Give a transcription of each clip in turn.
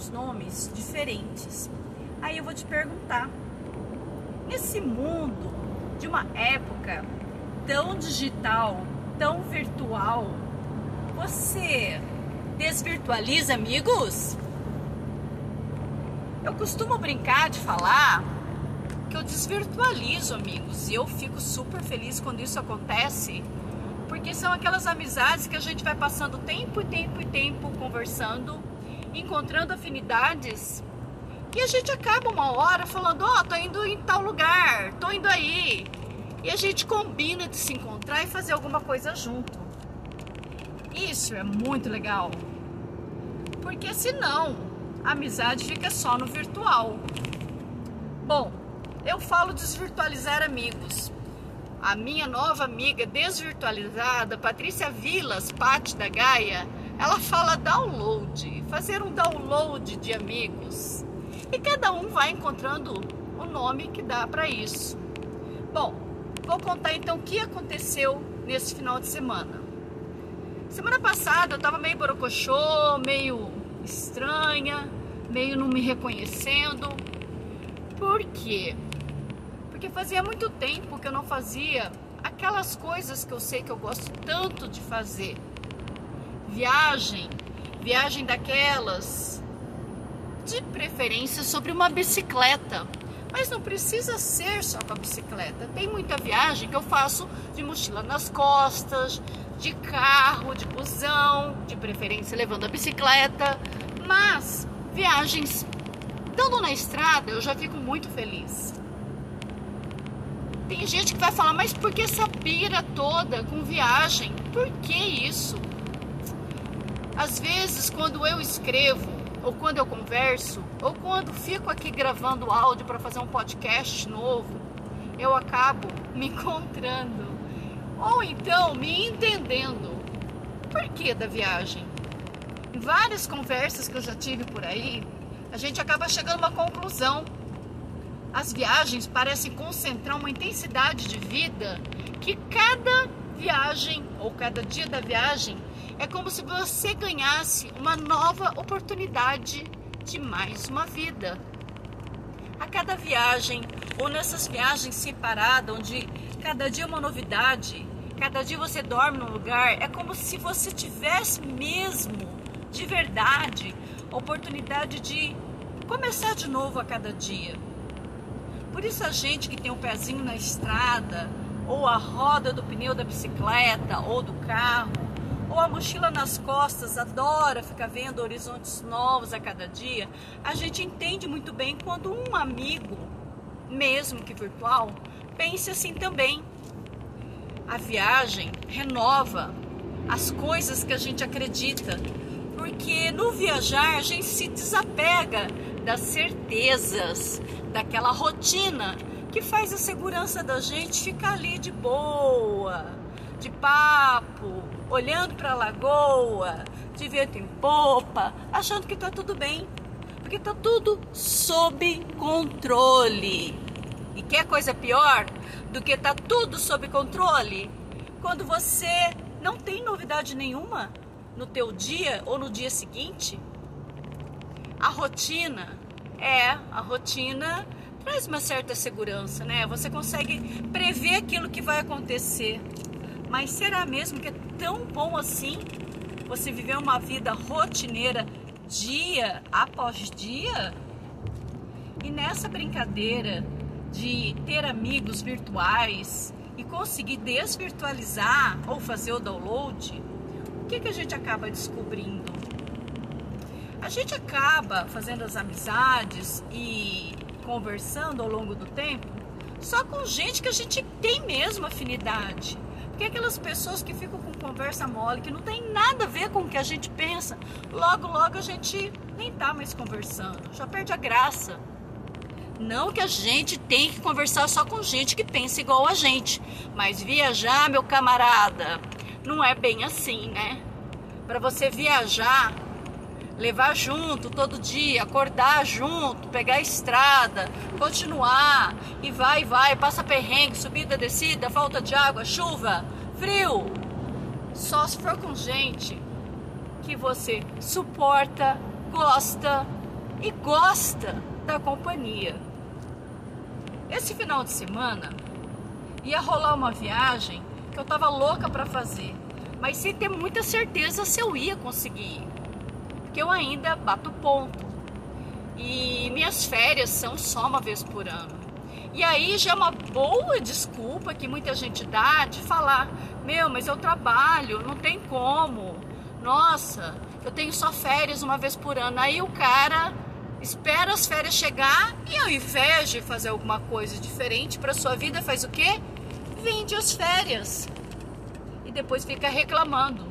Que dão uns nomes diferentes. Aí eu vou te perguntar: nesse mundo de uma época tão digital, tão virtual, você desvirtualiza amigos? Eu costumo brincar de falar que eu desvirtualizo amigos e eu fico super feliz quando isso acontece porque são aquelas amizades que a gente vai passando tempo e tempo e tempo conversando, encontrando afinidades, e a gente acaba uma hora falando: Ó, oh, tô indo em tal lugar, tô indo aí. E a gente combina de se encontrar e fazer alguma coisa junto. Isso é muito legal. Porque senão a amizade fica só no virtual. Bom, eu falo desvirtualizar amigos a minha nova amiga desvirtualizada, Patrícia Vilas, Pati da Gaia, ela fala download, fazer um download de amigos. E cada um vai encontrando o nome que dá para isso. Bom, vou contar então o que aconteceu nesse final de semana. Semana passada eu tava meio borocochô, meio estranha, meio não me reconhecendo. Por quê? Porque fazia muito tempo que eu não fazia aquelas coisas que eu sei que eu gosto tanto de fazer. Viagem, viagem daquelas, de preferência sobre uma bicicleta. Mas não precisa ser só com a bicicleta. Tem muita viagem que eu faço de mochila nas costas, de carro, de busão, de preferência levando a bicicleta. Mas viagens estando na estrada, eu já fico muito feliz. Tem gente que vai falar, mas por que essa pira toda com viagem? Por que isso? Às vezes, quando eu escrevo, ou quando eu converso, ou quando fico aqui gravando áudio para fazer um podcast novo, eu acabo me encontrando, ou então me entendendo. Por que da viagem? Em várias conversas que eu já tive por aí, a gente acaba chegando a uma conclusão as viagens parecem concentrar uma intensidade de vida que cada viagem ou cada dia da viagem é como se você ganhasse uma nova oportunidade de mais uma vida. A cada viagem, ou nessas viagens separadas, onde cada dia é uma novidade, cada dia você dorme num lugar, é como se você tivesse mesmo, de verdade, oportunidade de começar de novo a cada dia. Por isso a gente que tem o um pezinho na estrada, ou a roda do pneu da bicicleta ou do carro, ou a mochila nas costas, adora ficar vendo horizontes novos a cada dia, a gente entende muito bem quando um amigo, mesmo que virtual, pense assim também. A viagem renova as coisas que a gente acredita, porque no viajar a gente se desapega das certezas, daquela rotina que faz a segurança da gente ficar ali de boa, de papo, olhando para a lagoa, de vento em popa, achando que está tudo bem, porque está tudo sob controle. E quer coisa pior do que tá tudo sob controle? Quando você não tem novidade nenhuma no teu dia ou no dia seguinte, a rotina é, a rotina traz uma certa segurança, né? Você consegue prever aquilo que vai acontecer. Mas será mesmo que é tão bom assim você viver uma vida rotineira dia após dia? E nessa brincadeira de ter amigos virtuais e conseguir desvirtualizar ou fazer o download, o que, que a gente acaba descobrindo? a gente acaba fazendo as amizades e conversando ao longo do tempo só com gente que a gente tem mesmo afinidade. Porque aquelas pessoas que ficam com conversa mole, que não tem nada a ver com o que a gente pensa, logo, logo a gente nem tá mais conversando, já perde a graça. Não que a gente tem que conversar só com gente que pensa igual a gente, mas viajar, meu camarada, não é bem assim, né? Para você viajar, levar junto todo dia, acordar junto, pegar a estrada, continuar e vai, vai, passa perrengue, subida, descida, falta de água, chuva, frio. Só se for com gente que você suporta, gosta e gosta da companhia. Esse final de semana ia rolar uma viagem que eu tava louca para fazer, mas sem ter muita certeza se eu ia conseguir que eu ainda bato ponto. E minhas férias são só uma vez por ano. E aí já é uma boa desculpa que muita gente dá de falar: meu, mas eu trabalho, não tem como. Nossa, eu tenho só férias uma vez por ano. Aí o cara espera as férias chegar e ao invés de fazer alguma coisa diferente para sua vida, faz o quê? Vende as férias. E depois fica reclamando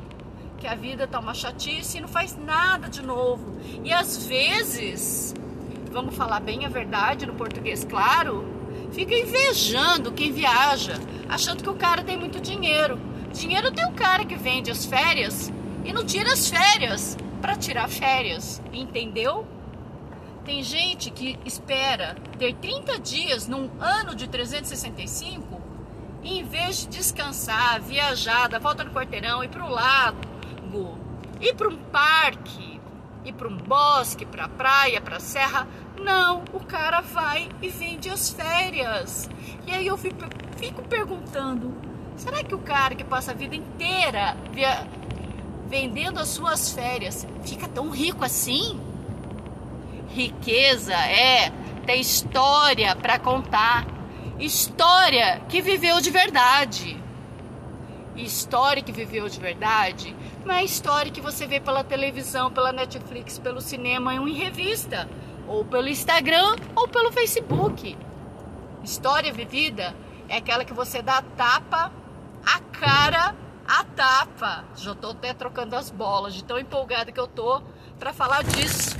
que a vida tá uma chatice e não faz nada de novo. E às vezes, vamos falar bem a verdade no português claro, fica invejando quem viaja, achando que o cara tem muito dinheiro. Dinheiro tem o cara que vende as férias e não tira as férias para tirar férias, entendeu? Tem gente que espera ter 30 dias num ano de 365 e em vez de descansar, viajar, dar volta no quarteirão, ir para o lago, ir para um parque, ir para um bosque, para a praia, para a serra, não, o cara vai e vende as férias. E aí eu fico, fico perguntando, será que o cara que passa a vida inteira via, vendendo as suas férias fica tão rico assim? Riqueza é ter história para contar, história que viveu de verdade. História que viveu de verdade não é história que você vê pela televisão, pela Netflix, pelo cinema ou em revista ou pelo Instagram ou pelo Facebook. História vivida é aquela que você dá a tapa, a cara, a tapa. Já tô até trocando as bolas de tão empolgada que eu tô para falar disso.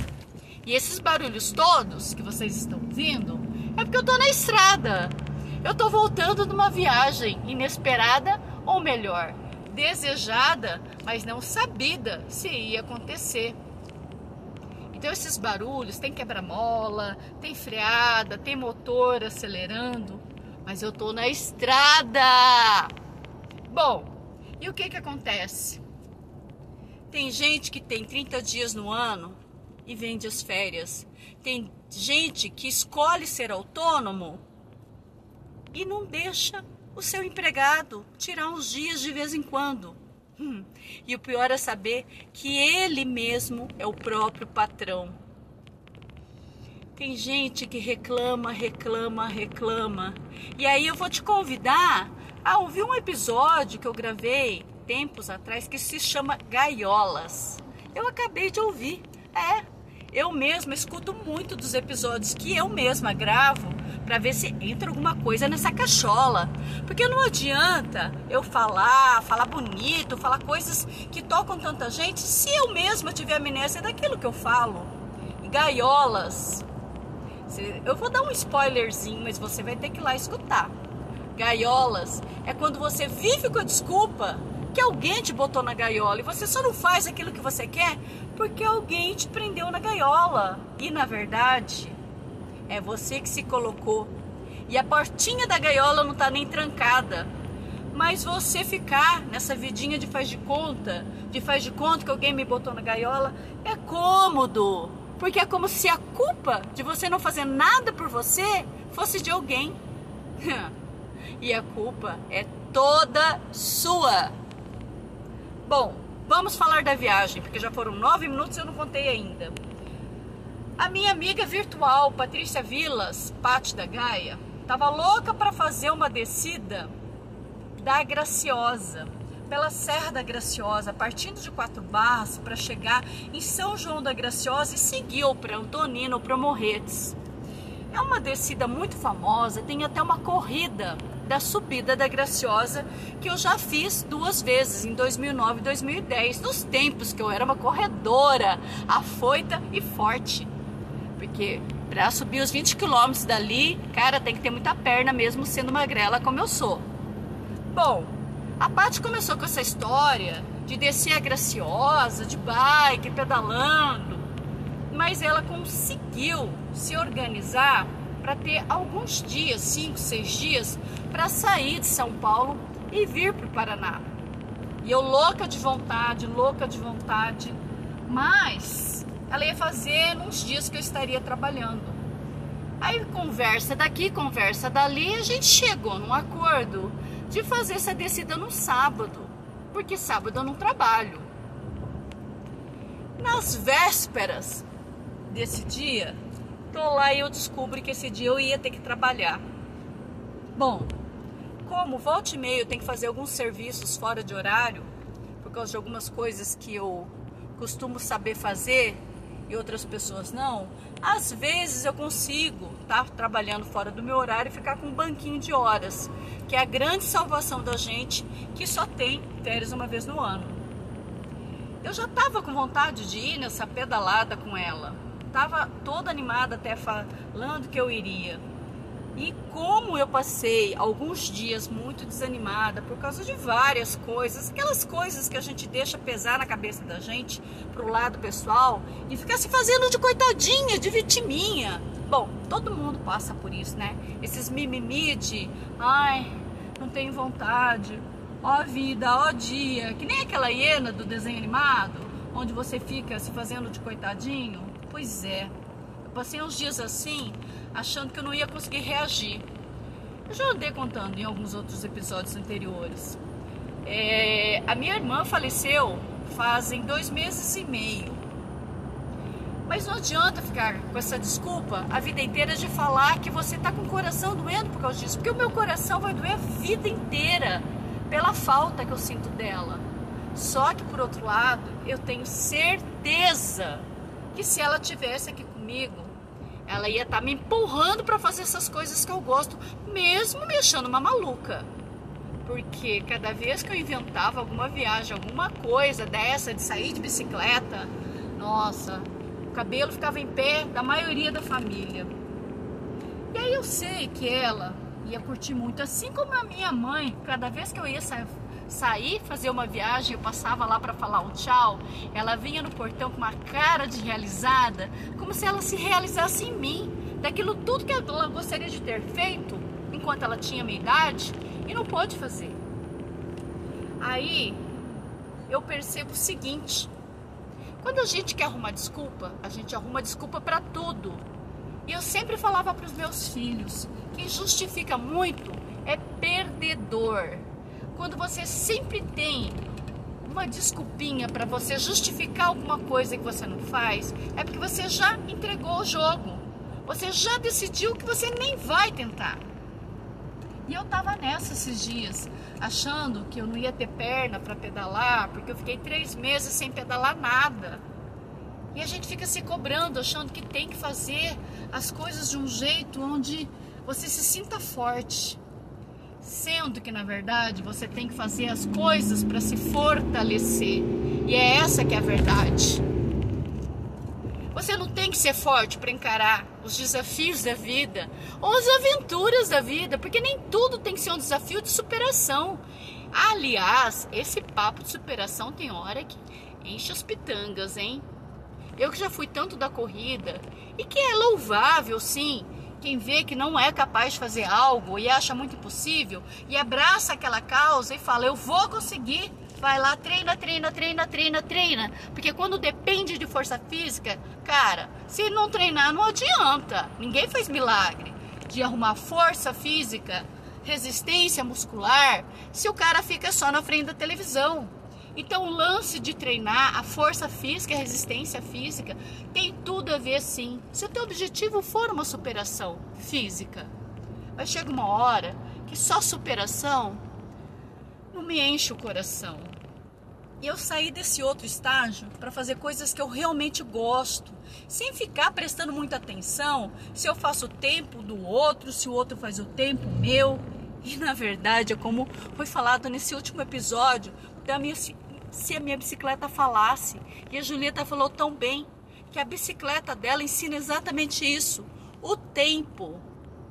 E esses barulhos todos que vocês estão ouvindo é porque eu tô na estrada. Eu tô voltando de uma viagem inesperada, ou melhor, desejada, mas não sabida se ia acontecer. Então esses barulhos, tem quebra-mola, tem freada, tem motor acelerando, mas eu tô na estrada. Bom, e o que que acontece? Tem gente que tem 30 dias no ano e vende as férias. Tem gente que escolhe ser autônomo e não deixa o seu empregado tirar uns dias de vez em quando. Hum. E o pior é saber que ele mesmo é o próprio patrão. Tem gente que reclama, reclama, reclama. E aí eu vou te convidar a ouvir um episódio que eu gravei tempos atrás que se chama Gaiolas. Eu acabei de ouvir. É, eu mesma escuto muito dos episódios que eu mesma gravo para ver se entra alguma coisa nessa cachola. Porque não adianta eu falar, falar bonito, falar coisas que tocam tanta gente se eu mesma tiver amnésia daquilo que eu falo. Gaiolas. Eu vou dar um spoilerzinho, mas você vai ter que ir lá escutar. Gaiolas é quando você vive com a desculpa que alguém te botou na gaiola e você só não faz aquilo que você quer porque alguém te prendeu na gaiola. E na verdade, é você que se colocou. E a portinha da gaiola não está nem trancada. Mas você ficar nessa vidinha de faz de conta, de faz de conta que alguém me botou na gaiola, é cômodo. Porque é como se a culpa de você não fazer nada por você fosse de alguém. e a culpa é toda sua. Bom, vamos falar da viagem, porque já foram nove minutos e eu não contei ainda. A minha amiga virtual, Patrícia Vilas, Pati da Gaia, estava louca para fazer uma descida da Graciosa, pela Serra da Graciosa, partindo de Quatro Barras para chegar em São João da Graciosa e seguiu para Antonina ou para Morretes. É uma descida muito famosa, tem até uma corrida da subida da Graciosa que eu já fiz duas vezes, em 2009 e 2010, nos tempos que eu era uma corredora afoita e forte. Porque para subir os 20 quilômetros dali, cara, tem que ter muita perna mesmo sendo magrela como eu sou. Bom, a Paty começou com essa história de descer a Graciosa, de bike, pedalando, mas ela conseguiu se organizar para ter alguns dias, 5, 6 dias, para sair de São Paulo e vir para o Paraná. E eu louca de vontade, louca de vontade, mas ela ia fazer nos dias que eu estaria trabalhando. Aí conversa daqui, conversa dali, a gente chegou num acordo de fazer essa descida no sábado, porque sábado eu não trabalho. Nas vésperas desse dia, tô lá e eu descubro que esse dia eu ia ter que trabalhar. Bom, como volta e meia eu tenho que fazer alguns serviços fora de horário, por causa de algumas coisas que eu costumo saber fazer e outras pessoas não, às vezes eu consigo estar tá trabalhando fora do meu horário e ficar com um banquinho de horas, que é a grande salvação da gente que só tem férias uma vez no ano. Eu já estava com vontade de ir nessa pedalada com ela, estava toda animada até falando que eu iria. E como eu passei alguns dias muito desanimada por causa de várias coisas, aquelas coisas que a gente deixa pesar na cabeça da gente pro lado pessoal e ficar se fazendo de coitadinha, de vitiminha. Bom, todo mundo passa por isso, né? Esses mimimi de, ai, não tenho vontade, ó vida, ó dia, que nem aquela hiena do desenho animado, onde você fica se fazendo de coitadinho. Pois é, passei uns dias assim, achando que eu não ia conseguir reagir. Eu já andei contando em alguns outros episódios anteriores. É, a minha irmã faleceu fazem dois meses e meio. Mas não adianta ficar com essa desculpa a vida inteira de falar que você está com o coração doendo por causa disso, porque o meu coração vai doer a vida inteira pela falta que eu sinto dela. Só que por outro lado, eu tenho certeza que se ela tivesse aqui comigo, ela ia estar tá me empurrando para fazer essas coisas que eu gosto, mesmo me achando uma maluca. Porque cada vez que eu inventava alguma viagem, alguma coisa dessa de sair de bicicleta, nossa, o cabelo ficava em pé da maioria da família. E aí eu sei que ela ia curtir muito, assim como a minha mãe, cada vez que eu ia sair sair fazer uma viagem, eu passava lá para falar um tchau, ela vinha no portão com uma cara de realizada, como se ela se realizasse em mim, daquilo tudo que ela gostaria de ter feito enquanto ela tinha minha idade e não pôde fazer. Aí eu percebo o seguinte: quando a gente quer arrumar desculpa, a gente arruma desculpa para tudo. E eu sempre falava para os meus filhos: quem justifica muito é perdedor quando você sempre tem uma desculpinha para você justificar alguma coisa que você não faz, é porque você já entregou o jogo. Você já decidiu que você nem vai tentar. E eu tava nessa esses dias, achando que eu não ia ter perna para pedalar, porque eu fiquei três meses sem pedalar nada. E a gente fica se cobrando, achando que tem que fazer as coisas de um jeito onde você se sinta forte sendo que na verdade você tem que fazer as coisas para se fortalecer. E é essa que é a verdade. Você não tem que ser forte para encarar os desafios da vida ou as aventuras da vida, porque nem tudo tem que ser um desafio de superação. Aliás, esse papo de superação tem hora que enche as pitangas, hein? Eu que já fui tanto da corrida e que é louvável, sim, quem vê que não é capaz de fazer algo e acha muito impossível e abraça aquela causa e fala: Eu vou conseguir. Vai lá, treina, treina, treina, treina, treina. Porque quando depende de força física, cara, se não treinar, não adianta. Ninguém fez milagre de arrumar força física, resistência muscular, se o cara fica só na frente da televisão. Então, o lance de treinar a força física, a resistência física, tem tudo a ver sim. Se o teu objetivo for uma superação física, vai chegar uma hora que só superação não me enche o coração. E eu saí desse outro estágio para fazer coisas que eu realmente gosto, sem ficar prestando muita atenção se eu faço o tempo do outro, se o outro faz o tempo meu. E na verdade, é como foi falado nesse último episódio, da minha, se a minha bicicleta falasse. E a Julieta falou tão bem que a bicicleta dela ensina exatamente isso. O tempo,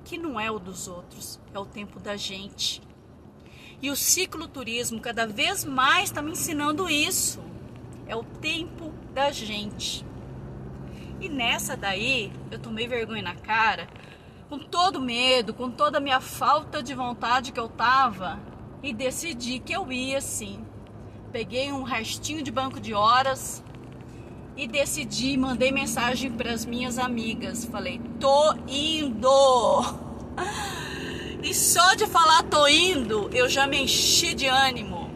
que não é o dos outros, é o tempo da gente. E o cicloturismo cada vez mais está me ensinando isso. É o tempo da gente. E nessa daí, eu tomei vergonha na cara, com todo medo, com toda a minha falta de vontade que eu tava, e decidi que eu ia sim peguei um restinho de banco de horas e decidi, mandei mensagem para as minhas amigas. Falei, tô indo. E só de falar tô indo, eu já me enchi de ânimo,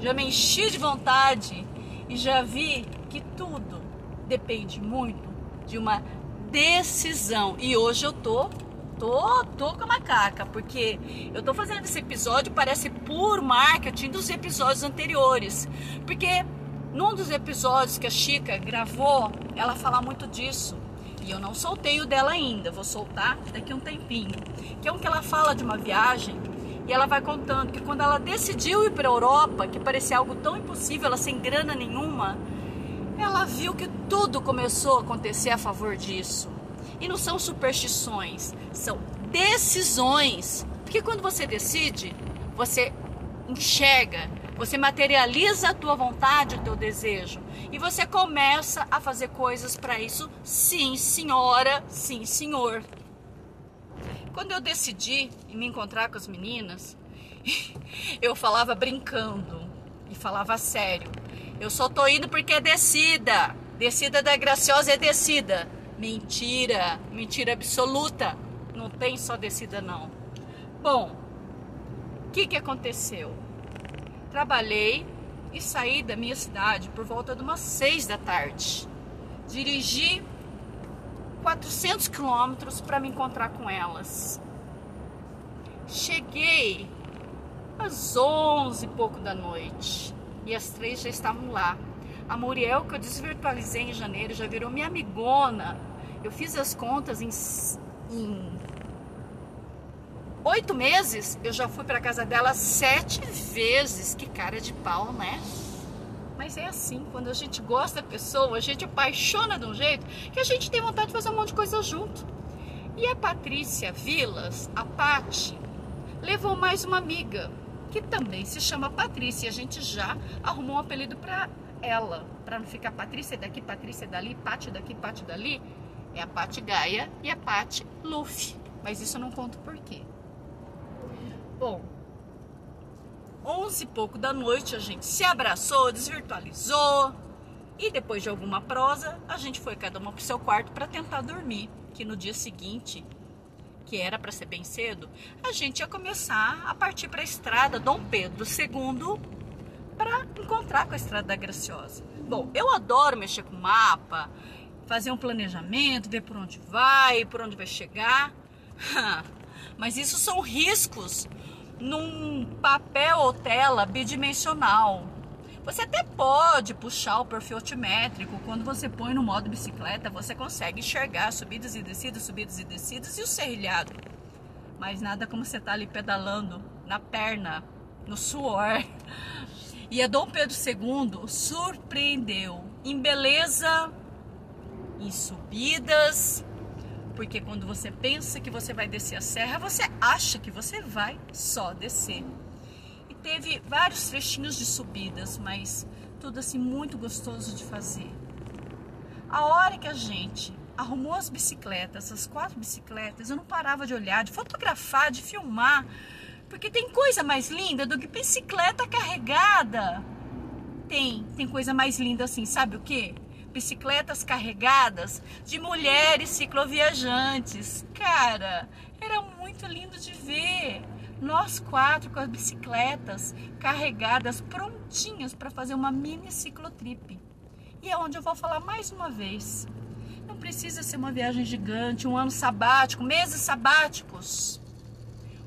já me enchi de vontade e já vi que tudo depende muito de uma decisão. E hoje eu tô tô, tô com a macaca, porque eu tô fazendo esse episódio, parece por marketing dos episódios anteriores. Porque num dos episódios que a Chica gravou, ela fala muito disso. E eu não soltei o dela ainda, vou soltar daqui a um tempinho. Que é um que ela fala de uma viagem e ela vai contando que quando ela decidiu ir para a Europa, que parecia algo tão impossível, ela sem grana nenhuma, ela viu que tudo começou a acontecer a favor disso. E não são superstições, são decisões. Porque quando você decide, você enxerga, você materializa a tua vontade, o teu desejo. E você começa a fazer coisas para isso. Sim, senhora, sim, senhor. Quando eu decidi me encontrar com as meninas, eu falava brincando e falava sério. Eu só tô indo porque é descida. Descida da Graciosa é descida. Mentira, mentira absoluta. Não tem só descida não. Bom, o que que aconteceu? Trabalhei e saí da minha cidade por volta de umas seis da tarde. Dirigi 400 quilômetros para me encontrar com elas. Cheguei às 11 e pouco da noite e as três já estavam lá a Muriel, que eu desvirtualizei em janeiro, já virou minha amigona. Eu fiz as contas em, em oito meses, eu já fui para casa dela sete vezes. Que cara de pau, né? Mas é assim, quando a gente gosta da pessoa, a gente apaixona de um jeito que a gente tem vontade de fazer um monte de coisa junto. E a Patrícia Vilas, a Pati, levou mais uma amiga, que também se chama Patrícia. E a gente já arrumou um apelido para ela, para não ficar Patrícia daqui, Patrícia dali, Pati daqui, Pati dali, é a Pati Gaia e a Pati Luffy. Mas isso eu não conto por quê. Bom, onze e pouco da noite a gente se abraçou, desvirtualizou e depois de alguma prosa a gente foi cada uma pro seu quarto para tentar dormir, que no dia seguinte que era para ser bem cedo, a gente ia começar a partir para a estrada Dom Pedro II para encontrar com a Estrada da Graciosa. Bom, eu adoro mexer com mapa, fazer um planejamento, ver por onde vai, por onde vai chegar. Mas isso são riscos num papel ou tela bidimensional. Você até pode puxar o perfil altimétrico. Quando você põe no modo bicicleta, você consegue enxergar subidas e descidas, subidas e descidas e o serrilhado. Mas nada como você tá ali pedalando na perna, no suor, e a Dom Pedro II surpreendeu em beleza, em subidas, porque quando você pensa que você vai descer a serra, você acha que você vai só descer. E teve vários trechinhos de subidas, mas tudo assim muito gostoso de fazer. A hora que a gente arrumou as bicicletas, as quatro bicicletas, eu não parava de olhar, de fotografar, de filmar porque tem coisa mais linda do que bicicleta carregada. Tem, tem coisa mais linda assim, sabe o que? Bicicletas carregadas de mulheres cicloviajantes. Cara, era muito lindo de ver. Nós quatro com as bicicletas carregadas, prontinhas para fazer uma mini ciclotrip. E é onde eu vou falar mais uma vez. Não precisa ser uma viagem gigante, um ano sabático, meses sabáticos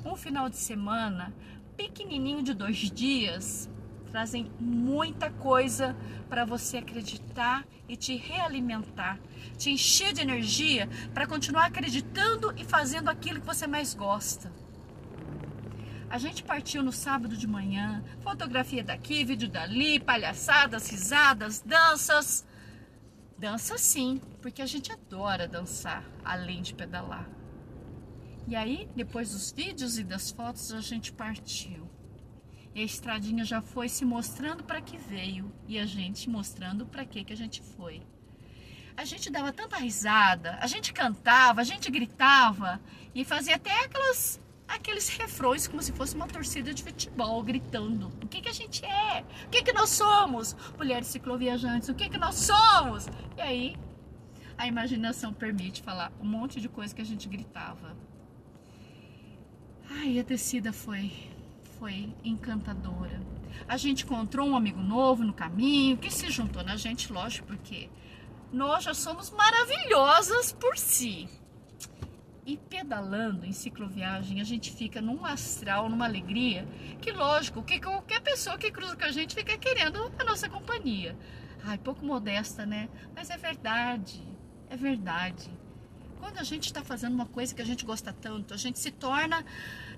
um final de semana pequenininho de dois dias trazem muita coisa para você acreditar e te realimentar, te encher de energia para continuar acreditando e fazendo aquilo que você mais gosta. A gente partiu no sábado de manhã, fotografia daqui, vídeo dali, palhaçadas, risadas, danças. Dança sim, porque a gente adora dançar, além de pedalar. E aí, depois dos vídeos e das fotos, a gente partiu. E a estradinha já foi se mostrando para que veio e a gente mostrando para que que a gente foi. A gente dava tanta risada, a gente cantava, a gente gritava e fazia até aquelas aqueles refrões como se fosse uma torcida de futebol gritando. O que que a gente é? O que que nós somos? Mulheres cicloviajantes, o que que nós somos? E aí a imaginação permite falar um monte de coisa que a gente gritava. Ai, a descida foi, foi encantadora. A gente encontrou um amigo novo no caminho que se juntou na gente, lógico, porque nós já somos maravilhosas por si. E pedalando em cicloviagem, a gente fica num astral, numa alegria, que lógico, que qualquer pessoa que cruza com a gente fica querendo a nossa companhia. Ai, pouco modesta, né? Mas é verdade, é verdade. Quando a gente está fazendo uma coisa que a gente gosta tanto, a gente se torna,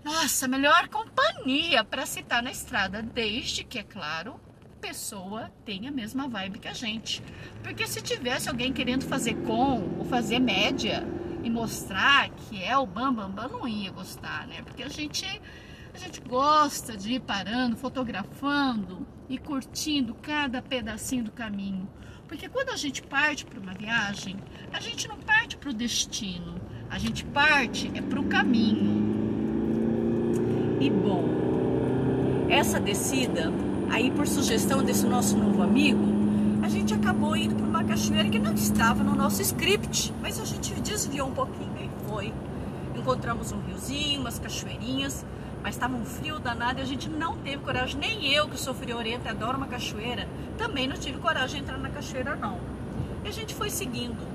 nossa, melhor companhia para se estar na estrada, desde que, é claro, a pessoa tenha a mesma vibe que a gente. Porque se tivesse alguém querendo fazer com ou fazer média, e mostrar que é o Bambambam, Bam Bam, não ia gostar, né? Porque a gente, a gente gosta de ir parando, fotografando e curtindo cada pedacinho do caminho. Porque quando a gente parte para uma viagem, a gente não parte para o destino, a gente parte é para o caminho. E bom, essa descida, aí por sugestão desse nosso novo amigo, a gente acabou indo para uma cachoeira que não estava no nosso script, mas a gente desviou um pouquinho e foi. Encontramos um riozinho, umas cachoeirinhas, mas estava um frio danado e a gente não teve coragem, nem eu que sou friorenta e adoro uma cachoeira, também não tive coragem de entrar na cachoeira não. E a gente foi seguindo.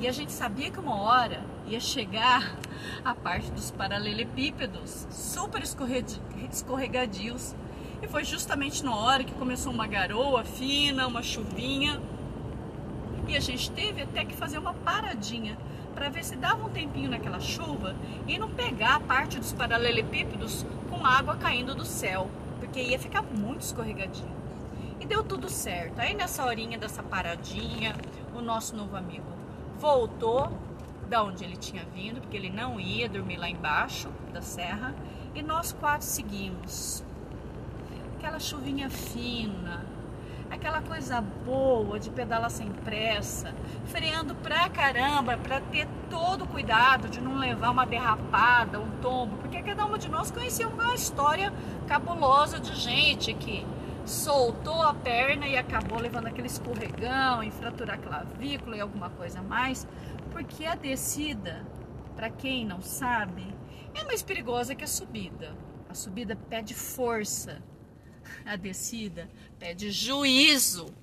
E a gente sabia que uma hora ia chegar a parte dos paralelepípedos, super escorregadios. E foi justamente na hora que começou uma garoa fina, uma chuvinha. E a gente teve até que fazer uma paradinha para ver se dava um tempinho naquela chuva e não pegar a parte dos paralelepípedos com água caindo do céu, porque ia ficar muito escorregadinho. E deu tudo certo. Aí nessa horinha dessa paradinha, o nosso novo amigo voltou da onde ele tinha vindo, porque ele não ia dormir lá embaixo da serra, e nós quatro seguimos. Aquela chuvinha fina, aquela coisa boa de pedalar sem pressa, freando pra caramba, para ter todo o cuidado de não levar uma derrapada, um tombo, porque cada uma de nós conhecia uma história cabulosa de gente que soltou a perna e acabou levando aquele escorregão, e fraturar a clavícula e alguma coisa mais. Porque a descida, para quem não sabe, é mais perigosa que a subida. A subida pede força, a descida pede juízo.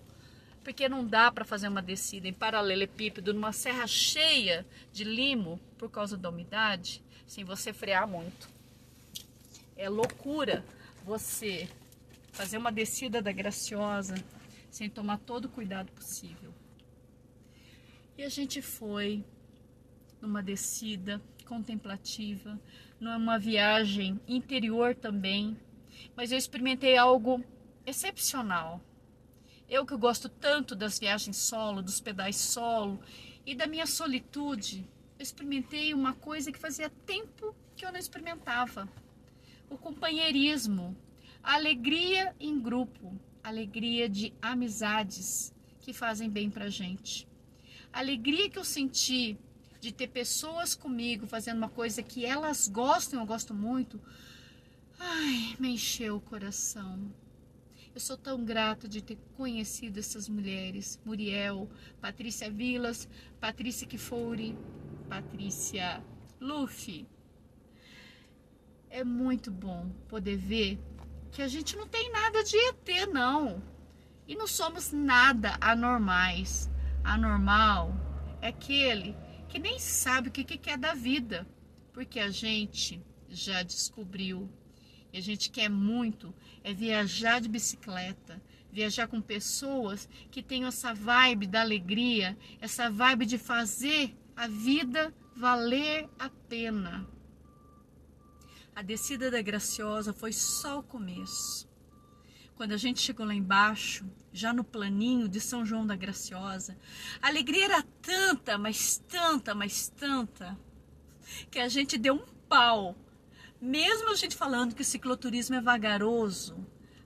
Porque não dá para fazer uma descida em paralelepípedo numa serra cheia de limo por causa da umidade sem você frear muito. É loucura você fazer uma descida da graciosa sem tomar todo o cuidado possível. E a gente foi numa descida contemplativa, numa viagem interior também, mas eu experimentei algo excepcional. Eu que gosto tanto das viagens solo, dos pedais solo e da minha solitude, eu experimentei uma coisa que fazia tempo que eu não experimentava: o companheirismo, a alegria em grupo, alegria de amizades que fazem bem pra gente. A alegria que eu senti de ter pessoas comigo fazendo uma coisa que elas gostam, eu gosto muito, ai, me encheu o coração. Eu sou tão grata de ter conhecido essas mulheres, Muriel, Patrícia Vilas, Patrícia Kifuri, Patrícia Luffy. É muito bom poder ver que a gente não tem nada de ET, não. E não somos nada anormais anormal é aquele que nem sabe o que, que quer da vida, porque a gente já descobriu. E a gente quer muito é viajar de bicicleta, viajar com pessoas que tenham essa vibe da alegria, essa vibe de fazer a vida valer a pena. A descida da Graciosa foi só o começo. Quando a gente chegou lá embaixo, já no planinho de São João da Graciosa, a alegria era tanta, mas tanta, mas tanta, que a gente deu um pau. Mesmo a gente falando que o cicloturismo é vagaroso,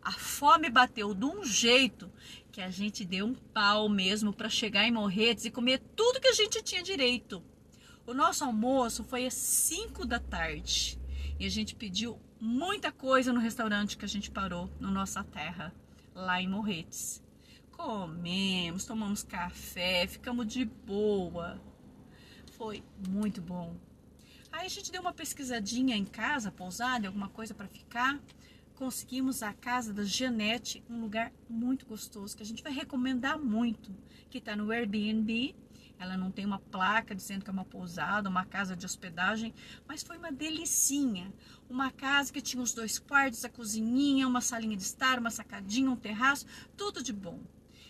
a fome bateu de um jeito que a gente deu um pau mesmo para chegar em Morretes e comer tudo que a gente tinha direito. O nosso almoço foi às 5 da tarde e a gente pediu muita coisa no restaurante que a gente parou na nossa terra, lá em Morretes. Comemos, tomamos café, ficamos de boa. Foi muito bom. Aí a gente deu uma pesquisadinha em casa, pousada, alguma coisa para ficar. Conseguimos a casa da Janete, um lugar muito gostoso que a gente vai recomendar muito, que está no Airbnb ela não tem uma placa dizendo que é uma pousada, uma casa de hospedagem, mas foi uma delicinha. Uma casa que tinha os dois quartos, a cozinhinha, uma salinha de estar, uma sacadinha, um terraço, tudo de bom.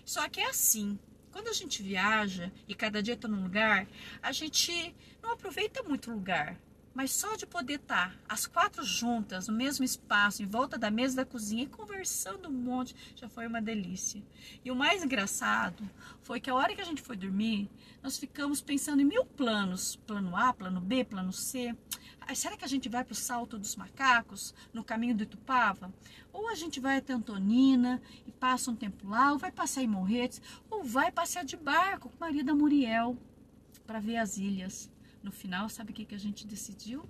Só que é assim, quando a gente viaja e cada dia está num lugar, a gente não aproveita muito o lugar. Mas só de poder estar as quatro juntas no mesmo espaço, em volta da mesa da cozinha e conversando um monte, já foi uma delícia. E o mais engraçado foi que a hora que a gente foi dormir, nós ficamos pensando em mil planos: plano A, plano B, plano C. será que a gente vai para o Salto dos Macacos, no caminho do Itupava? Ou a gente vai até Antonina e passa um tempo lá, ou vai passear em Morretes, ou vai passear de barco com Maria da Muriel para ver as ilhas. No final, sabe o que, que a gente decidiu?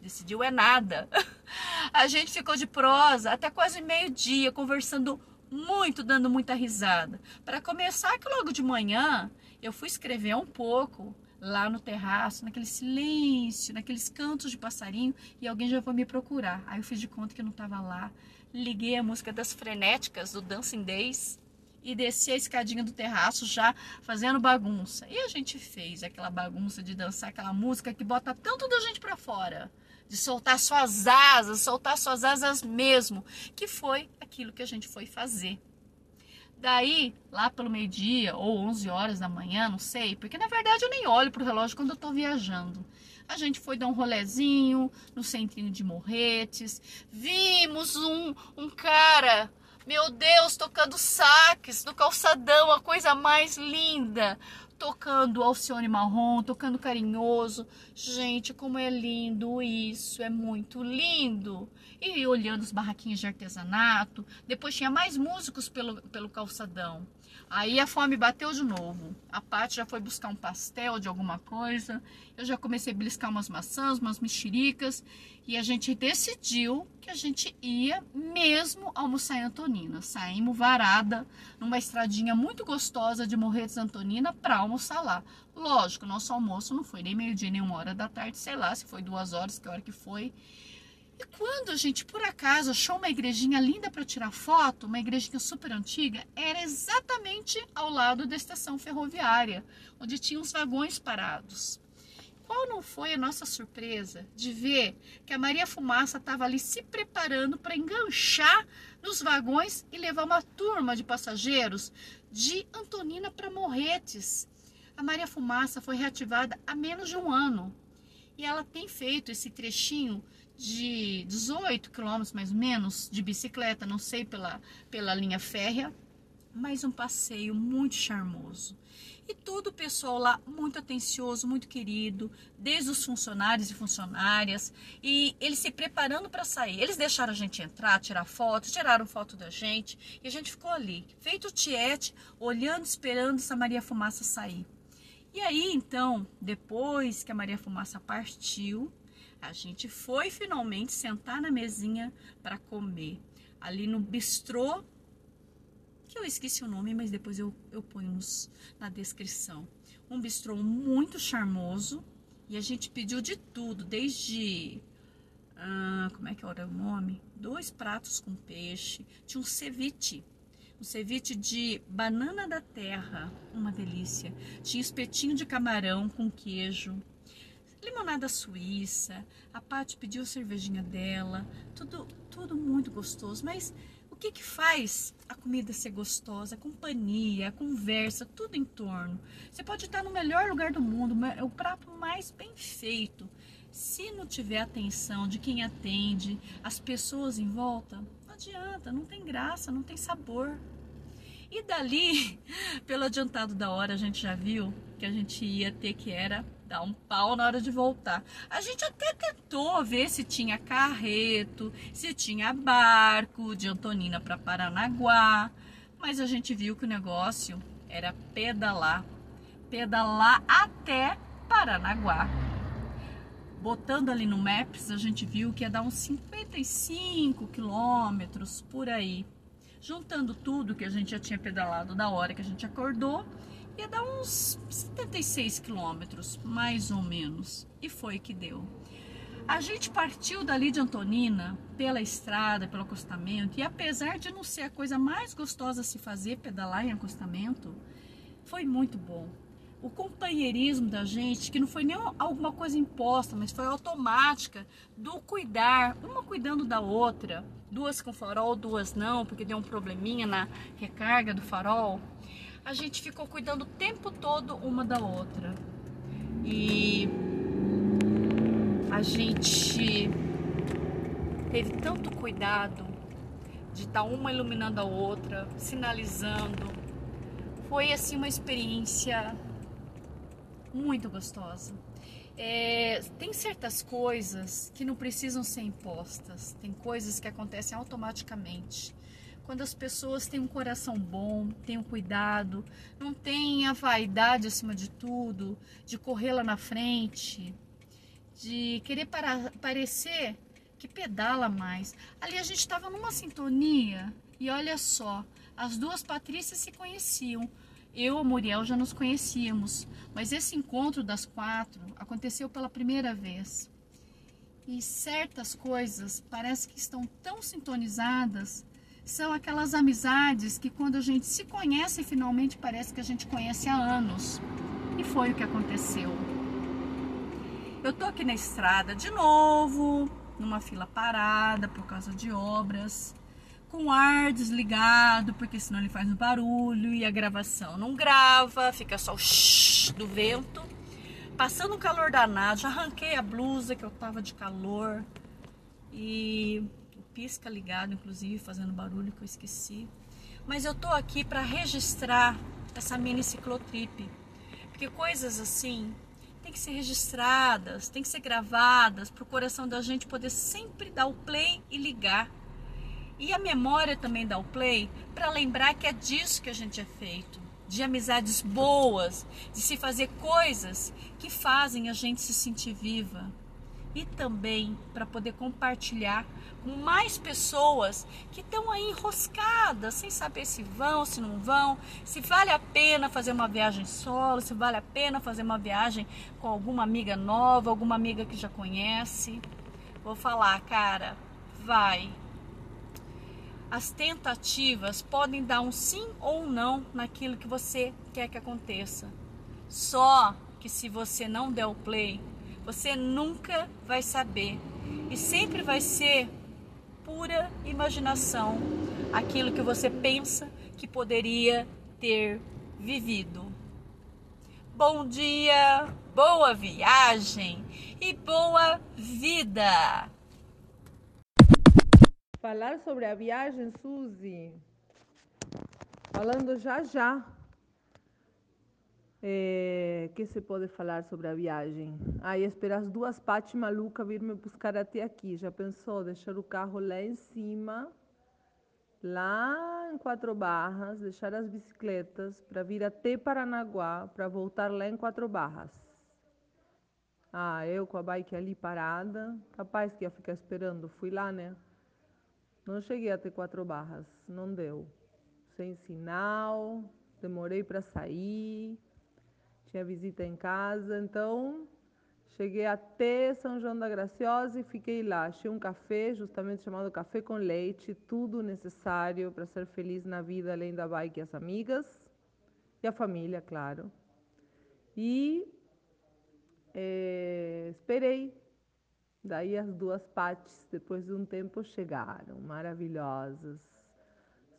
Decidiu é nada. A gente ficou de prosa até quase meio-dia, conversando muito, dando muita risada. Para começar, que logo de manhã eu fui escrever um pouco lá no terraço, naquele silêncio, naqueles cantos de passarinho, e alguém já foi me procurar. Aí eu fiz de conta que eu não estava lá. Liguei a música das frenéticas do Dancing Days e desci a escadinha do terraço já fazendo bagunça. E a gente fez aquela bagunça de dançar aquela música que bota tanto da gente para fora, de soltar suas asas, soltar suas asas mesmo, que foi aquilo que a gente foi fazer. Daí, lá pelo meio-dia ou 11 horas da manhã, não sei, porque na verdade eu nem olho pro relógio quando eu tô viajando. A gente foi dar um rolezinho no centrinho de Morretes. Vimos um, um cara meu Deus, tocando saques no calçadão, a coisa mais linda. Tocando Alcione Marrom, tocando carinhoso. Gente, como é lindo isso, é muito lindo. E olhando os barraquinhos de artesanato. Depois tinha mais músicos pelo, pelo calçadão. Aí a fome bateu de novo. A Paty já foi buscar um pastel de alguma coisa. Eu já comecei a beliscar umas maçãs, umas mexericas. E a gente decidiu que a gente ia mesmo almoçar em Antonina. Saímos varada numa estradinha muito gostosa de Morretes Antonina para almoçar lá. Lógico, nosso almoço não foi nem meio-dia, nem uma hora da tarde, sei lá se foi duas horas, que hora que foi. E quando a gente, por acaso, achou uma igrejinha linda para tirar foto, uma igrejinha super antiga, era exatamente ao lado da estação ferroviária, onde tinha os vagões parados. Qual não foi a nossa surpresa de ver que a Maria Fumaça estava ali se preparando para enganchar nos vagões e levar uma turma de passageiros de Antonina para Morretes. A Maria Fumaça foi reativada há menos de um ano e ela tem feito esse trechinho de 18 quilômetros mais ou menos de bicicleta, não sei pela, pela linha férrea, mas um passeio muito charmoso. E todo o pessoal lá muito atencioso, muito querido, desde os funcionários e funcionárias, e eles se preparando para sair. Eles deixaram a gente entrar, tirar foto, tiraram foto da gente, e a gente ficou ali, feito tiete, olhando, esperando essa Maria Fumaça sair. E aí, então, depois que a Maria Fumaça partiu, a gente foi finalmente sentar na mesinha para comer. Ali no bistrô, que eu esqueci o nome, mas depois eu, eu ponho nos, na descrição. Um bistrô muito charmoso. E a gente pediu de tudo, desde. Ah, como é que era o nome? Dois pratos com peixe. Tinha um ceviche um ceviche de banana da terra, uma delícia. Tinha espetinho de camarão com queijo, limonada suíça, a Paty pediu a cervejinha dela, tudo, tudo muito gostoso, mas o que que faz a comida ser gostosa? A companhia, a conversa, tudo em torno. Você pode estar no melhor lugar do mundo, é o prato mais bem feito. Se não tiver atenção de quem atende, as pessoas em volta, não adianta, não tem graça, não tem sabor. E dali, pelo adiantado da hora, a gente já viu que a gente ia ter que era dar um pau na hora de voltar. A gente até tentou ver se tinha carreto, se tinha barco de Antonina para Paranaguá, mas a gente viu que o negócio era pedalar, pedalar até Paranaguá. Botando ali no Maps, a gente viu que ia dar uns 55 quilômetros por aí. Juntando tudo que a gente já tinha pedalado da hora que a gente acordou, ia dar uns 76 quilômetros, mais ou menos. E foi que deu. A gente partiu dali de Antonina pela estrada, pelo acostamento, e apesar de não ser a coisa mais gostosa a se fazer pedalar em acostamento, foi muito bom. O companheirismo da gente, que não foi nem alguma coisa imposta, mas foi automática, do cuidar, uma cuidando da outra, duas com farol, duas não, porque deu um probleminha na recarga do farol a gente ficou cuidando o tempo todo uma da outra. E a gente teve tanto cuidado de estar tá uma iluminando a outra, sinalizando. Foi assim uma experiência muito gostosa. É, tem certas coisas que não precisam ser impostas, tem coisas que acontecem automaticamente. Quando as pessoas têm um coração bom, têm um cuidado, não têm a vaidade acima de tudo, de correr lá na frente, de querer para, parecer que pedala mais. Ali a gente estava numa sintonia e olha só, as duas Patrícias se conheciam. Eu e Muriel já nos conhecíamos, mas esse encontro das quatro aconteceu pela primeira vez. E certas coisas parece que estão tão sintonizadas, são aquelas amizades que quando a gente se conhece, finalmente parece que a gente conhece há anos. E foi o que aconteceu. Eu tô aqui na estrada de novo, numa fila parada por causa de obras, com o ar desligado, porque senão ele faz um barulho e a gravação não grava, fica só o shhh do vento. Passando um calor danado, já arranquei a blusa que eu tava de calor e o pisca ligado, inclusive, fazendo barulho que eu esqueci. Mas eu tô aqui para registrar essa mini ciclotrip, porque coisas assim tem que ser registradas, tem que ser gravadas para o coração da gente poder sempre dar o play e ligar. E a memória também dá o play para lembrar que é disso que a gente é feito, de amizades boas, de se fazer coisas que fazem a gente se sentir viva e também para poder compartilhar com mais pessoas que estão aí enroscadas, sem saber se vão, se não vão, se vale a pena fazer uma viagem solo, se vale a pena fazer uma viagem com alguma amiga nova, alguma amiga que já conhece. Vou falar, cara, vai. As tentativas podem dar um sim ou um não naquilo que você quer que aconteça. Só que se você não der o play, você nunca vai saber. E sempre vai ser pura imaginação aquilo que você pensa que poderia ter vivido. Bom dia, boa viagem e boa vida! Falar sobre a viagem, Suzy. Falando já já. É, que se pode falar sobre a viagem? Aí espera as duas Pati malucas vir me buscar até aqui. Já pensou deixar o carro lá em cima, lá em Quatro Barras, deixar as bicicletas para vir até Paranaguá, para voltar lá em Quatro Barras? Ah, eu com a bike ali parada, capaz que ia ficar esperando. Fui lá, né? Não cheguei até Quatro Barras, não deu. Sem sinal, demorei para sair tinha visita em casa, então cheguei até São João da Graciosa e fiquei lá. Achei um café, justamente chamado Café com Leite, tudo necessário para ser feliz na vida, além da bike e as amigas, e a família, claro. E é, esperei. Daí as duas partes, depois de um tempo, chegaram, maravilhosas.